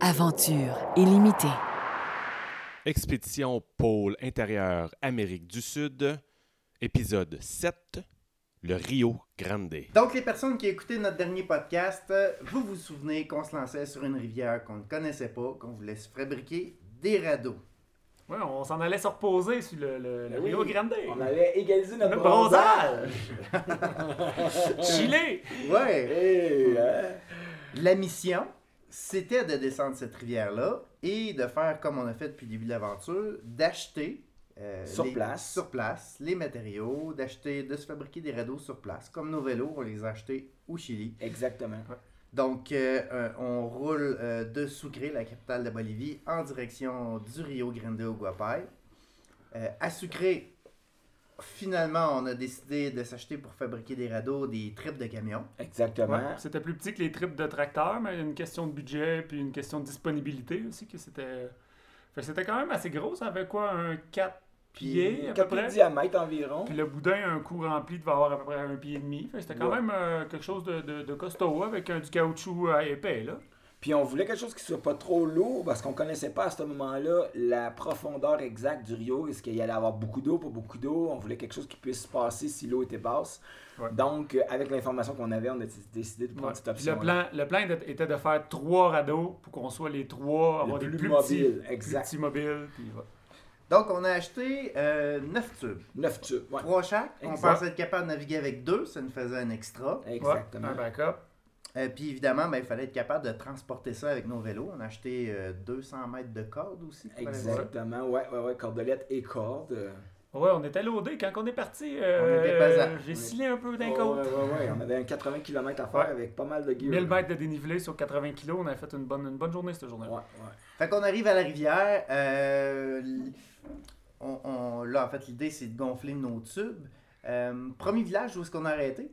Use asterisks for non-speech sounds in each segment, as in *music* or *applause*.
Aventure illimitée. Expédition pôle intérieur Amérique du Sud, épisode 7, le Rio Grande. Donc, les personnes qui écoutaient notre dernier podcast, vous vous souvenez qu'on se lançait sur une rivière qu'on ne connaissait pas, qu'on voulait se fabriquer des radeaux. Ouais, on s'en allait se reposer sur le, le, le Ben oui, Rio Grande. On allait égaliser notre Le bronzage. *laughs* Chili! Ouais! Hey, hein? La mission, c'était de descendre cette rivière-là et de faire comme on a fait depuis le début de l'aventure, d'acheter euh, Sur les- place. sur place les matériaux, d'acheter, de se fabriquer des radeaux sur place. Comme nos vélos, on les a achetés au Chili. Exactement. Donc, euh, on roule euh, de Sucre, la capitale de Bolivie, en direction du Rio Grande au Guapay. À Sucre, finalement, on a décidé de s'acheter pour fabriquer des radeaux des tripes de camions. Exactement. Ouais, c'était plus petit que les tripes de tracteur, mais il y a une question de budget puis une question de disponibilité aussi que c'était. Fait que c'était quand même assez gros. Ça avait quoi, un 4 pieds à peu 4 pieds près? de diamètre environ. Puis le boudin, un coup rempli, devait avoir à peu près un pied et demi. Fait que c'était quand Ouais. même euh, quelque chose de, de, de costaud avec un, du caoutchouc euh, épais, là. Puis on voulait quelque chose qui soit pas trop lourd parce qu'on connaissait pas à ce moment-là la profondeur exacte du Rio. Est-ce qu'il y allait avoir beaucoup d'eau, pas beaucoup d'eau? On voulait quelque chose qui puisse passer si l'eau était basse. Ouais. Donc, euh, avec l'information qu'on avait, on a décidé de prendre Ouais. cette Puis le option. plan, le plan était- était de faire trois radeaux pour qu'on soit les trois, avoir des plus plus mobiles, petits, exact. plus petits mobiles. Puis, ouais. Donc, on a acheté 9 tubes. 9 tubes. Ouais. Trois chaque. On pensait être capable de naviguer avec deux, ça nous faisait un extra. Exactement. Ouais, un backup. Euh, puis évidemment, ben, il fallait être capable de transporter ça avec nos vélos. On a acheté euh, 200 mètres de corde aussi. Exactement. Ouais, ouais, ouais. Cordelette et corde. Euh, Ouais, on était loadés. Quand on est parti, On euh, j'ai On scellé un peu d'un Ouais, côte. ouais, ouais, ouais. On avait un 80 km à faire Ouais. avec pas mal de gear. 1000 mètres de dénivelé sur 80 kg. On a fait une bonne, une bonne journée cette journée-là. Ouais, ouais. Fait qu'on arrive à la rivière. euh, on- là, en fait, l'idée, c'est de gonfler nos tubes. Euh, premier village où est-ce qu'on a arrêté?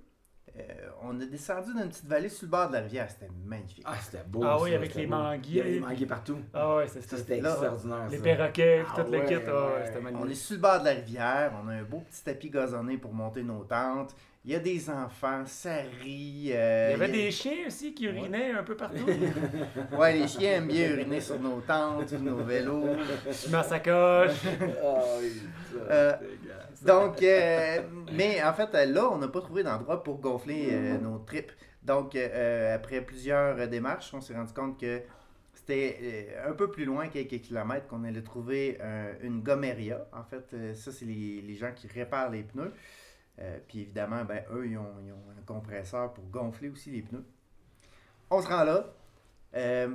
Euh, on a descendu dans une petite vallée sur le bord de la rivière. C'était magnifique. Ah, c'était beau. Ah ça, oui, avec les beau. manguiers. Il y avait des manguiers partout. Ah ça. c'était extraordinaire. Les ça. perroquets, Ah tout le ouais, kit. Ah ouais, ouais. c'était On est magnifique. sur le bord de la rivière. On a un beau petit tapis gazonné pour monter nos tentes. Il y a des enfants, ça rit. euh, Il y avait a- des chiens aussi qui urinaient un peu partout. *laughs* Ouais, les chiens aiment bien uriner sur nos tentes, sur nos vélos. Sur ma sacoche. *laughs* Ah oui, ça, Euh, dégueulasse. Donc, euh, mais en fait, là, on n'a pas trouvé d'endroit pour gonfler euh, nos tripes. Donc, euh, après plusieurs démarches, on s'est rendu compte que c'était un peu plus loin, quelques kilomètres, qu'on allait trouver euh, une gommeria. En fait, ça, c'est les, les gens qui réparent les pneus. Euh, puis évidemment, ben, eux, ils ont, ils ont un compresseur pour gonfler aussi les pneus. On se rend là. Euh,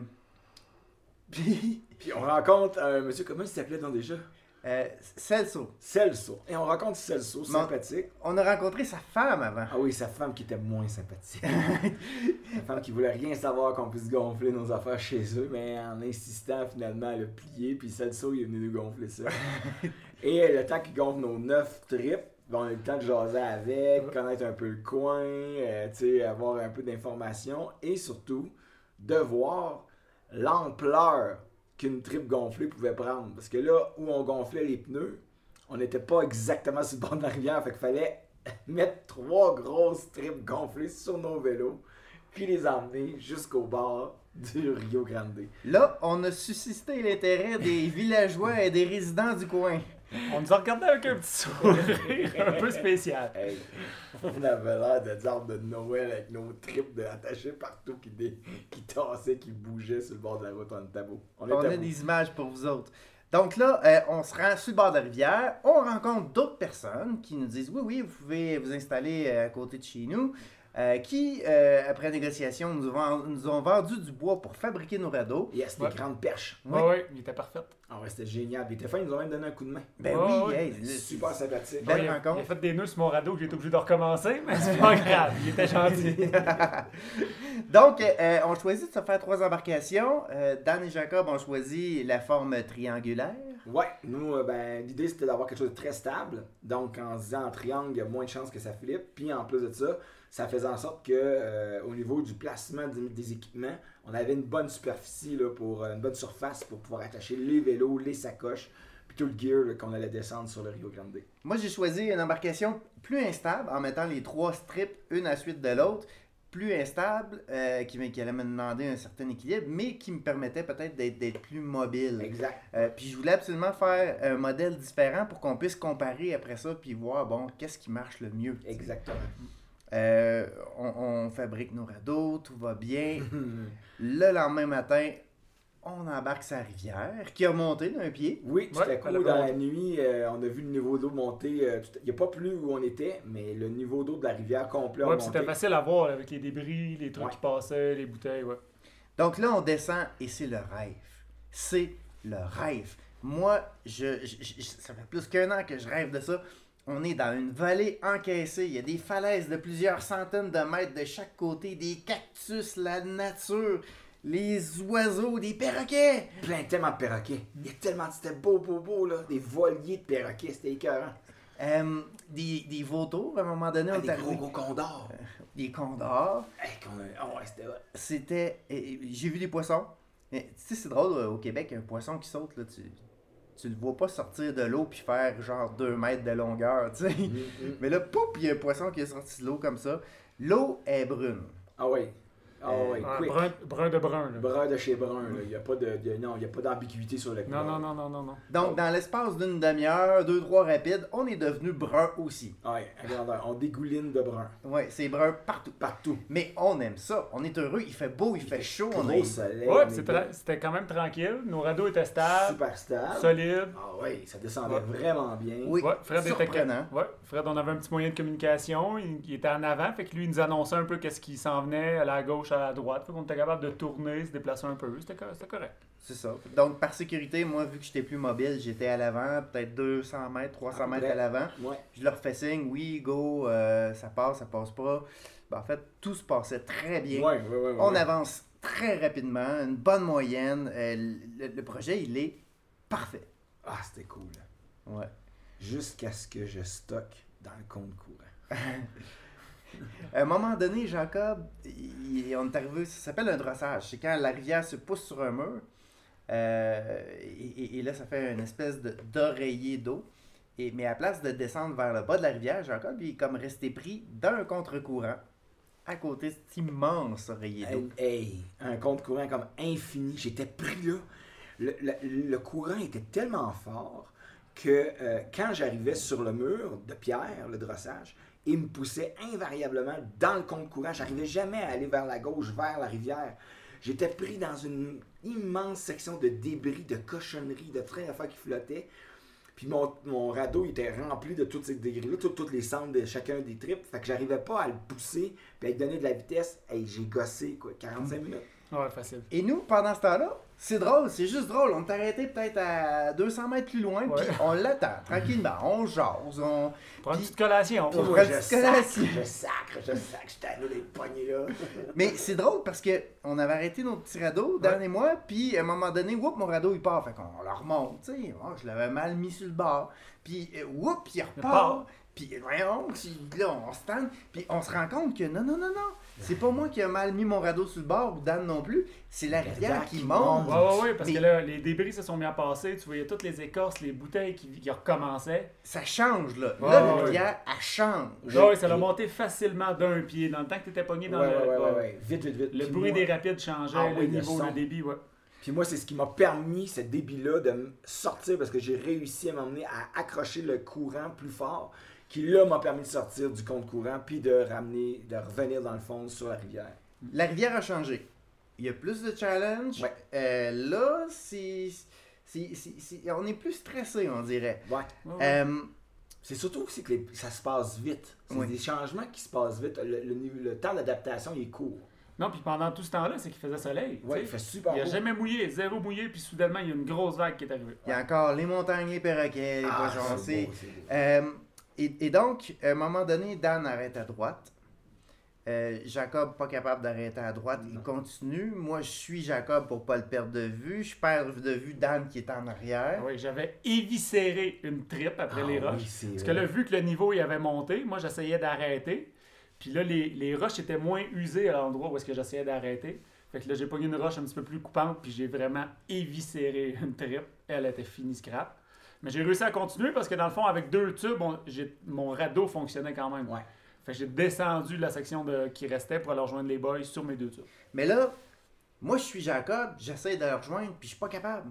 *laughs* puis, Puis on rencontre un monsieur, comment il s'appelait donc déjà? Euh, Celso. Celso. Et on rencontre Celso, sympathique. On a rencontré sa femme avant. Ah oui, sa femme qui était moins sympathique. *laughs* sa femme qui voulait rien savoir qu'on puisse gonfler nos affaires chez eux, mais en insistant, finalement, elle a plié, puis Celso, il est venu nous gonfler ça. *laughs* Et le temps qu'il gonfle nos neuf trips, ben, on a eu le temps de jaser avec, connaître un peu le coin, euh, avoir un peu d'informations, et surtout, de voir l'ampleur qu'une trip gonflée pouvait prendre. Parce que là où on gonflait les pneus, on n'était pas exactement sur le bord de la rivière, fait qu'il fallait *laughs* mettre trois grosses tripes gonflées sur nos vélos, puis les emmener jusqu'au bord du Rio Grande. Là, on a suscité l'intérêt des villageois et des résidents du coin. On nous a regardé avec un petit sourire un peu spécial. Hey, on avait l'air de arbres de Noël avec nos tripes de attachées partout qui, dé- qui tassaient, qui bougeaient sur le bord de la route. On était beau. On, a des images pour vous autres. Donc là, euh, on se rend sur le bord de la rivière, on rencontre d'autres personnes qui nous disent oui, oui, vous pouvez vous installer euh, à côté de chez nous, euh, qui, euh, après négociation, nous ont, nous ont vendu du bois pour fabriquer nos radeaux. Yes, des Ouais. grandes perches. Ouais, ouais, il était parfait. Ah ouais, c'était génial. Puis, des fois, ils nous ont même donné un coup de main. Ben oui, hey, Super sympathique. Belle Ouais, il, a, rencontre. il a fait des nœuds sur mon radeau que j'ai été obligé de recommencer, mais c'est pas *laughs* grave, il était gentil. *laughs* Donc, euh, on choisit de se faire trois embarcations. Euh, Dan et Jacob ont choisi la forme triangulaire. Ouais, nous, euh, ben, l'idée c'était d'avoir quelque chose de très stable. Donc, en se disant en triangle, il y a moins de chances que ça flippe. Puis, en plus de ça, ça faisait en sorte que, euh, au niveau du placement des, des équipements, on avait une bonne superficie, là, pour, euh, une bonne surface pour pouvoir attacher les vélos, les sacoches, puis tout le gear qu'on allait descendre sur le Rio Grande. Moi, j'ai choisi une embarcation plus instable en mettant les trois strips une à la suite de l'autre. plus instable, euh, qui, allait me demander un certain équilibre, mais qui me permettait peut-être d'être plus mobile. Exact. Euh, puis je voulais absolument faire un modèle différent pour qu'on puisse comparer après ça, puis voir, bon, qu'est-ce qui marche le mieux. sais. Euh, on, on fabrique nos radeaux, tout va bien. Le lendemain matin, on embarque sa rivière, qui a monté d'un pied. Oui, tout Ouais, à coup, dans la nuit, euh, on a vu le niveau d'eau monter. euh, tout- Il n'y a pas plus où on était, mais le niveau d'eau de la rivière complet a Ouais, c'était facile à voir avec les débris, les trucs Ouais. qui passaient, les bouteilles, ouais. Donc là, on descend et c'est le rêve. C'est le rêve. Moi, je, je- je- ça fait plus qu'un an que je rêve de ça. On est dans une vallée encaissée. Il y a des falaises de plusieurs centaines de mètres de chaque côté, des cactus, la nature, les oiseaux, des perroquets. Plein tellement de perroquets. Il y a tellement, c'était beau, beau, beau, là. Des voiliers de perroquets, c'était écœurant. Euh, des, des vautours, à un moment donné, Ah, des gros, gros condors. Des condors. Hey, qu'on a- ouais, c'était J'ai vu des poissons. Mais tu sais, c'est drôle, euh, au Québec, un poisson qui saute, là, tu, tu le vois pas sortir de l'eau puis faire genre 2 mètres de longueur, tu sais. Mais là, poup, il y a un poisson qui est sorti de l'eau comme ça. L'eau est brune. Ah ouais. Ah Euh, ouais, Ouais, quick. brun, brun de brun, là. Brun de chez Brun, là. Il n'y a pas de, de- non, il y a pas d'ambiguïté sur le Non, non, non, non, non, non. Donc, dans l'espace d'une demi-heure, deux, trois rapides, on est devenu brun aussi. Ouais, regarde, on dégouline de brun. Ouais, c'est brun partout. Partout. Mais on aime ça. On est heureux. Il fait beau, il fait chaud. On Gros est... soleil. Ouais, on puis est c'était quand même tranquille. Nos radeaux étaient stables, super stable. solides. Ah ouais, ça descendait Ouais. vraiment bien. Oui, Ouais, Fred était. Ouais, Fred, on avait un petit moyen de communication. Il, il était en avant, fait que lui, il nous annonçait un peu qu'est-ce qui s'en venait à la gauche, à la droite. Fait qu'on était capable de tourner, se déplacer un peu. C'était co- c'était correct. C'est ça. Donc, par sécurité, moi, vu que j'étais plus mobile, j'étais à l'avant, peut-être 200 mètres, 300 À peu mètres à l'avant. Ouais. Je leur fais signe, oui, go, euh, ça passe, ça passe pas. Ben, en fait, tout se passait très bien. Ouais, ouais, ouais, ouais. On avance très rapidement, une bonne moyenne. Euh, le, le projet, il est parfait. Ah, c'était cool. Ouais. Jusqu'à ce que je stocke dans le compte courant. *laughs* *laughs* À un moment donné, Jacob, on est arrivé, ça s'appelle un drossage. C'est quand la rivière se pousse sur un mur. euh, et, là, ça fait une espèce d'oreiller d'eau. Mais à place de descendre vers le bas de la rivière, Jacob, il est comme resté pris dans un contre-courant à côté de cet immense oreiller d'eau. Hey, un compte courant comme infini. J'étais pris là. Le courant était tellement fort que euh, quand j'arrivais sur le mur de pierre, le drossage, il me poussait invariablement dans le compte courant. J'arrivais jamais à aller vers la gauche, vers la rivière. J'étais pris dans une immense section de débris, de cochonneries, de trains d'affaires qui flottaient. Puis mon, radeau était rempli de toutes ces débris-là, toutes, les cendres de chacun des tripes. Fait que j'arrivais pas à le pousser puis à lui donner de la vitesse. Hey, j'ai gossé, quoi, 45 minutes. Ouais, facile. Et nous, pendant ce temps-là, c'est drôle, c'est juste drôle. On est arrêté peut-être à 200 mètres plus loin, puis on l'attend tranquillement. On jase, on... Prends une petite collation. Ouais, je tu sacre, connais- je sacre, je sacre, nous des poignées là. *laughs* Mais c'est drôle parce que on avait arrêté notre petit radeau, Dan et moi, puis à un moment donné, whoop, mon radeau il part. Fait qu'on le remonte, tu sais. Oh, je l'avais mal mis sur le bord. Puis euh, whoop, il repart. Puis voyons, là, on se tente. Puis on se rend compte que non, non, non, non. C'est pas moi qui ai mal mis mon radeau sur le bord ou Dan non plus. C'est la rivière qui monte. Ouais, ouais, ouais, parce Mais- que là, les débris se sont mis à passer. Tu voyais toutes les écorces, les bouteilles qui, qui recommençaient. Ça change, là. Ouais, là, la ouais. rivière, elle change. Ouais, ça l'a monté facilement d'un pied. Dans le temps que tu étais pogné Ouais, dans ouais, le. ouais, ouais, ouais. ouais. Vite, vite, vite. Le Puis bruit moi- des rapides changeait, Ah le oui, le niveau, le débit, ouais. Puis moi, c'est ce qui m'a permis, ce débit-là, de me sortir parce que j'ai réussi à m'emmener à accrocher le courant plus fort, qui là m'a permis de sortir du compte courant puis de ramener, de revenir dans le fond sur la rivière. La rivière a changé. Il y a plus de challenge. Ouais. Euh, là, c'est. c'est- c'est- c'est- On est plus stressé, on dirait. Ouais. Ouais, ouais. Euh, C'est surtout aussi que les- ça se passe vite. C'est Oui. des changements qui se passent vite. Le, le niveau- le temps d'adaptation il est court. Non, puis pendant tout ce temps-là, c'est qu'il faisait soleil. Ouais, tu il fait super il a beau. jamais mouillé, zéro mouillé, puis soudainement, il y a une grosse vague qui est arrivée. Il y a encore les montagnes, les perroquets, les Ah, poissons. Et, et donc, à un moment donné, Dan arrête à droite. Euh, Jacob, pas capable d'arrêter à droite, il continue. Moi, je suis Jacob pour pas le perdre de vue. Je perds de vue Dan qui est en arrière. Oui, j'avais éviscéré une tripe après Ah les oui, roches. Parce que là, vu que le niveau il avait monté, moi j'essayais d'arrêter. Puis là, les, les roches étaient moins usées à l'endroit où est-ce que j'essayais d'arrêter. Fait que là, j'ai pogné une roche un petit peu plus coupante, puis j'ai vraiment éviscéré une tripe. Elle était finie scrap. Mais j'ai réussi à continuer parce que dans le fond, avec deux tubes, on- mon radeau fonctionnait quand même. Ouais. Fait que j'ai descendu la section de, qui restait pour aller rejoindre les boys sur mes deux tubes. Mais là, moi, je suis Jacob, j'essaie de le rejoindre, puis je suis pas capable.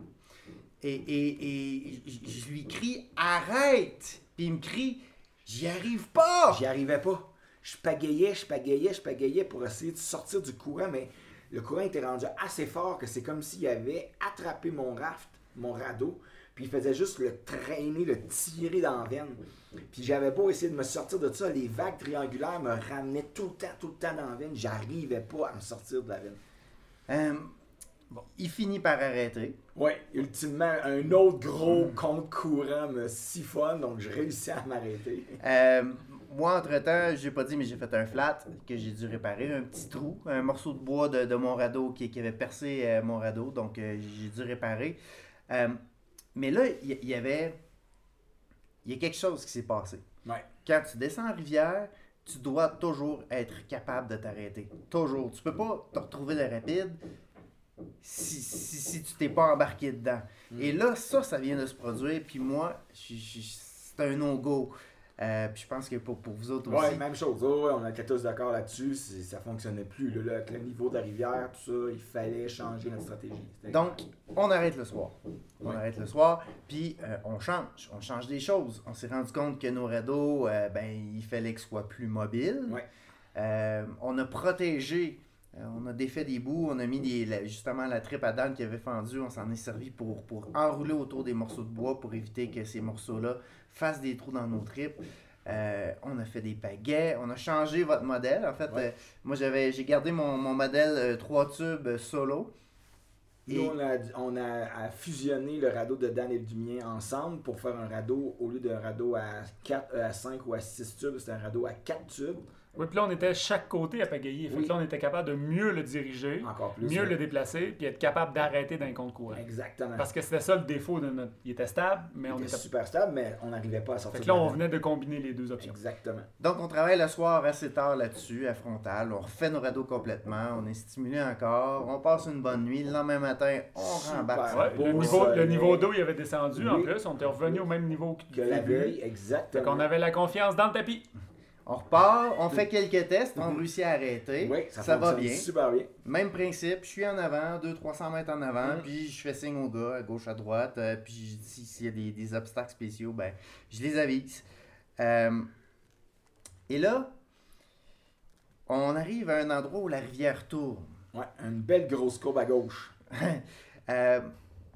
Et, et, et je- je lui crie Arrête! Puis il me crie J'y arrive pas! J'y arrivais pas. Je pagayais, je pagayais, je pagayais pour essayer de sortir du courant, mais le courant était rendu assez fort que c'est comme s'il avait attrapé mon raft, mon radeau, puis il faisait juste le traîner, le tirer dans la veine. Puis j'avais beau essayer de me sortir de ça, les vagues triangulaires me ramenaient tout le temps, tout le temps dans la veine. J'arrivais pas à me sortir de la veine. Euh, Il finit par arrêter. Ouais, ultimement, un autre gros compte courant me siphonne, donc je réussis à m'arrêter. Euh, moi, entre-temps, j'ai pas dit, mais j'ai fait un flat que j'ai dû réparer, un petit trou, un morceau de bois de, de mon radeau qui, qui avait percé euh, mon radeau, donc j'ai dû réparer. Mais là, il y, avait. Il y a quelque chose qui s'est passé. Ouais. Quand tu descends en rivière, tu dois toujours être capable de t'arrêter. Toujours. Tu peux pas te retrouver de rapide si, si, si tu t'es pas embarqué dedans. Et là, ça, ça vient de se produire. Puis moi, c'est un no-go. Euh, puis je pense que pour, pour vous autres aussi. Ouais, même chose. On était tous d'accord là-dessus. Ça fonctionnait plus. Là, avec le niveau de la rivière, tout ça, il fallait changer notre stratégie. Donc, on arrête le soir. On Ouais. arrête le soir, puis euh, on change. On change des choses. On s'est rendu compte que nos radeaux, euh, ben, il fallait qu'ils soient plus mobiles. Ouais. On a protégé, on a défait des bouts, on a mis des, la- justement la tripe à dents qui avait fendu, on s'en est servi pour, pour enrouler autour des morceaux de bois pour éviter que ces morceaux-là fassent des trous dans nos tripes. Euh, on a fait des pagaies, on a changé votre modèle. En fait, Ouais. euh, moi j'avais j'ai gardé mon, mon modèle 3 tubes euh, solo. Nous, on a, on a, fusionné le radeau de Dan et du mien ensemble pour faire un radeau, au lieu d'un radeau à, 4, à 5 ou à 6 tubes, c'était un radeau à 4 tubes. Oui, puis là, on était chaque côté à pagayer. Fait Oui. que là, on était capable de mieux le diriger, Encore plus. mieux le déplacer, puis être capable d'arrêter d'un compte courant. Exactement. Parce que c'était ça le défaut de notre. Il était stable, mais il on était était. super stable, mais on n'arrivait pas à Fait sortir que là, on venait de combiner les deux options. Exactement. Donc, on travaille le soir assez tard là-dessus, à frontal. On refait nos radeaux complètement. On est stimulé encore. On passe une bonne nuit. Le lendemain matin, on rembarque. Ouais, le, niveau, le niveau d'eau, il avait descendu en plus. On était revenu au même niveau que, Que la veille, Fait exactement. qu'on avait la confiance dans le tapis. On repart, on fait quelques tests, on réussit à arrêter. Oui, ça, ça va bien. super bien. Même principe, je suis en avant, 200-300 mètres en avant, Mm. puis je fais signe au gars, à gauche, à droite, euh, puis je dis s'il y a des, des obstacles spéciaux, ben, je les avise. Euh, et là, on arrive à un endroit où la rivière tourne. Ouais, une belle grosse courbe à gauche. *laughs* Euh,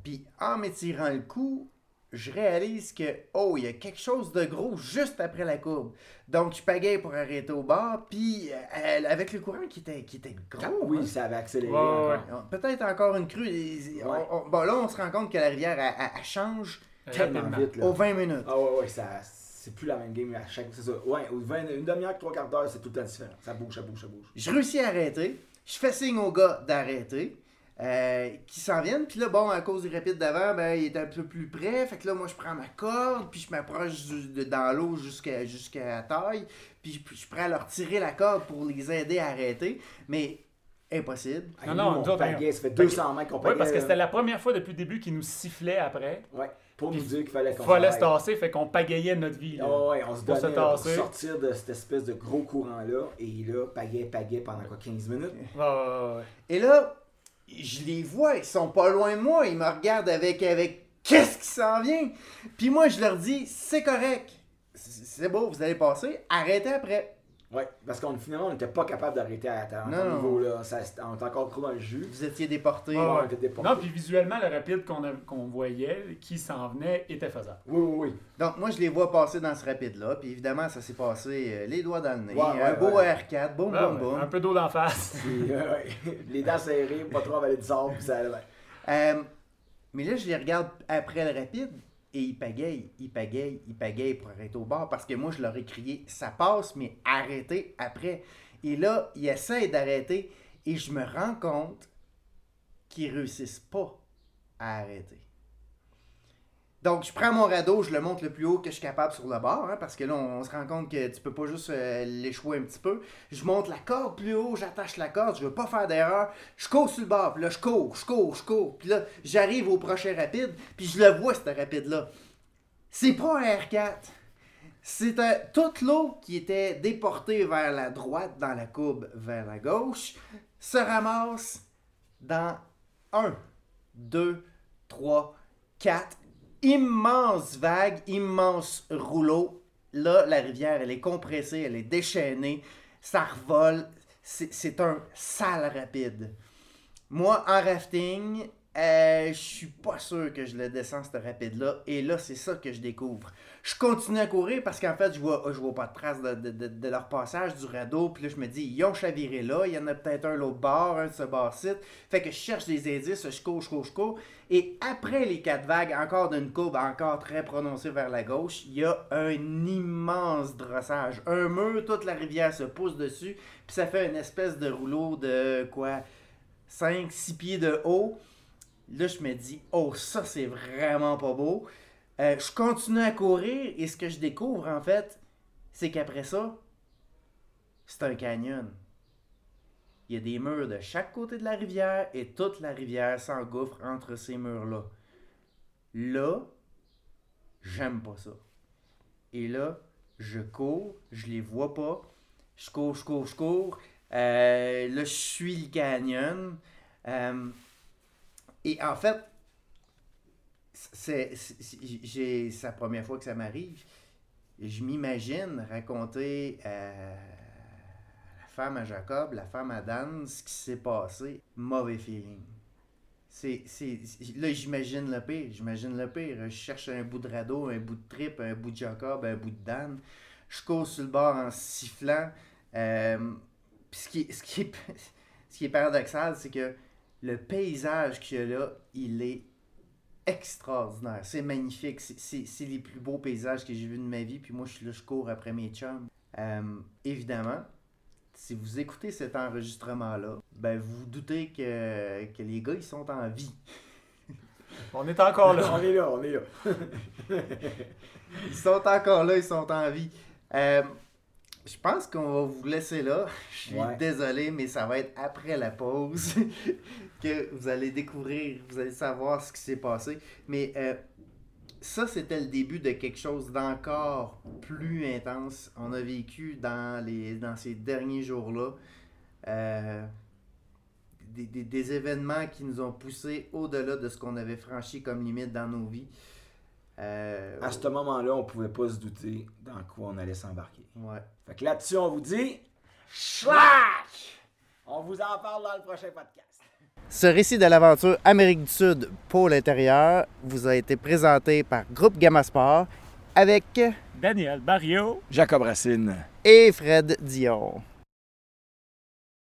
Puis en m'étirant le cou, je réalise que, oh, il y a quelque chose de gros juste après la courbe. Donc, je pagaie pour arrêter au bord, puis euh, avec le courant qui était, qui était gros. Ah oui, hein. ça avait accéléré Ouais, ouais, encore. Peut-être encore une crue. Et- on- Ouais. on- bon, là, on se rend compte que la rivière, elle, elle- elle change Tellement vite, là. aux 20 minutes. Ah ouais, ouais, ça, c'est plus la même game à chaque... C'est ça. Ouais, aux 20 une demi-heure, trois quarts d'heure, c'est tout le temps différent. Ça bouge, ça bouge, ça bouge. Je réussis à arrêter. Je fais signe au gars d'arrêter. Euh, qui s'en viennent. Puis là, bon, à cause du rapide d'avant, ben, il est un peu plus près. Fait que là, moi, je prends ma corde, puis je m'approche dans l'eau jusqu'à jusqu'à la taille. Puis je, je suis prêt à leur tirer la corde pour les aider à arrêter. Mais impossible. Non, Hey, non, nous, on pagaie, ça fait 200 mètres qu'on Oui, pagaie. parce que c'était la première fois depuis le début qu'ils nous sifflaient après. Ouais, pour nous dire qu'il fallait qu'on Il fallait se tasser, fait qu'on pagayait notre vie. là. Ah ouais, on se Pour se donnait pour tasser. sortir de cette espèce de gros courant-là. Et là, pagaie, pagaie pendant quoi, 15 minutes? Ouais, ouais, ouais. Et là, je les vois, ils sont pas loin de moi. Ils me regardent avec, avec qu'est-ce qui s'en vient? Puis moi, je leur dis, c'est correct. C'est beau, vous allez passer. Arrêtez après. Ouais, parce qu'on finalement, on n'était pas capable d'arrêter à, Non, non. niveau là. Ça, on était encore trop dans le jus. Vous étiez déportés. Ouais, on était déportés. Non, puis visuellement, le rapide qu'on a- qu'on voyait, qui s'en venait, était faisable. Oui, oui, oui. Donc, moi, je les vois passer dans ce rapide-là. Puis évidemment, ça s'est passé euh, les doigts dans le nez. Ouais, ouais, un beau ouais. R4, boum, boum, ouais, boum. Un peu d'eau d'en face. *laughs* Puis, euh, *laughs* les dents serrées, pas trop avaler de sable, puis ça allait. Euh, mais là, je les regarde après le rapide et ils pagayent, ils pagayent, ils pagayent pour arrêter au bar parce que moi, je leur ai crié ça passe, mais arrêtez après. Et là, ils essayent d'arrêter et je me rends compte qu'ils réussissent pas à arrêter. Donc, je prends mon radeau, je le monte le plus haut que je suis capable sur le bord, hein, parce que là, on, se rend compte que tu peux pas juste euh, l'échouer un petit peu. Je monte la corde plus haut, j'attache la corde, je veux pas faire d'erreur. Je cours sur le bord, puis là, je cours, je cours, je cours. Puis là, j'arrive au prochain rapide, puis je le vois, ce rapide-là. C'est pas un R4. C'est toute l'eau qui était déportée vers la droite dans la courbe vers la gauche se ramasse dans 1, 2, 3, 4 immenses vagues, immenses rouleaux. Là, la rivière, elle est compressée, elle est déchaînée, ça revole. C'est un sale rapide. Moi, en rafting, euh, je suis pas sûr que je le descends, ce rapide-là. Et là, c'est ça que je découvre. Je continue à courir parce qu'en fait, je vois, je vois pas de traces de, de- de- leur passage du radeau. Puis là, je me dis, ils ont chaviré là. Il y en a peut-être un l'autre bord, un de ce bord-site. Fait que je cherche des indices, je cours, je cours, je cours. Et après les quatre vagues, encore d'une courbe encore très prononcée vers la gauche, il y a un immense drossage. Un mur, toute la rivière se pousse dessus. Puis ça fait une espèce de rouleau de quoi? 5-6 pieds de haut. Là, je me dis, oh, ça, c'est vraiment pas beau. Euh, je continue à courir et ce que je découvre, en fait, c'est qu'après ça, c'est un canyon. Il y a des murs de chaque côté de la rivière et toute la rivière s'engouffre entre ces murs-là. Là, j'aime pas ça. Et là, je cours, je les vois pas. Je cours, je cours, je cours. Euh, là, je suis le canyon. Euh, et en fait, c'est la première fois que ça m'arrive. Je m'imagine raconter à la femme à Jacob, la femme à Dan, ce qui s'est passé. Mauvais feeling. C'est, là, j'imagine le pire. J'imagine le pire. Je cherche un bout de radeau, un bout de trip, un bout de Jacob, un bout de Dan. Je cours sur le bord en sifflant. Euh, ce, qui, ce, qui *laughs* ce qui est paradoxal, c'est que le paysage qu'il y a là, il est extraordinaire. C'est magnifique. C'est- les plus beaux paysages que j'ai vus de ma vie. Puis moi, je suis là, je cours après mes chums. Euh, évidemment, si vous écoutez cet enregistrement-là, ben vous vous doutez que, que les gars, ils sont en vie. *laughs* On est encore là. *laughs* on est là, on est là. *laughs* Ils sont encore là, ils sont en vie. Euh, je pense qu'on va vous laisser là. Je suis Ouais. désolé, mais ça va être après la pause que vous allez découvrir, vous allez savoir ce qui s'est passé. Mais euh, ça, c'était le début de quelque chose d'encore plus intense. On a vécu dans, les, dans ces derniers jours-là euh, des, des- des événements qui nous ont poussés au-delà de ce qu'on avait franchi comme limite dans nos vies. Euh, À ce moment-là, on pouvait pas se douter dans quoi on allait s'embarquer. ouais. Fait que là-dessus, on vous dit. Schlack! On vous en parle dans le prochain podcast. Ce récit de l'aventure Amérique du Sud pôle intérieur vous a été présenté par Groupe Gamma Sport avec Daniel Barrio. Jacob Racine. et Fred Dion.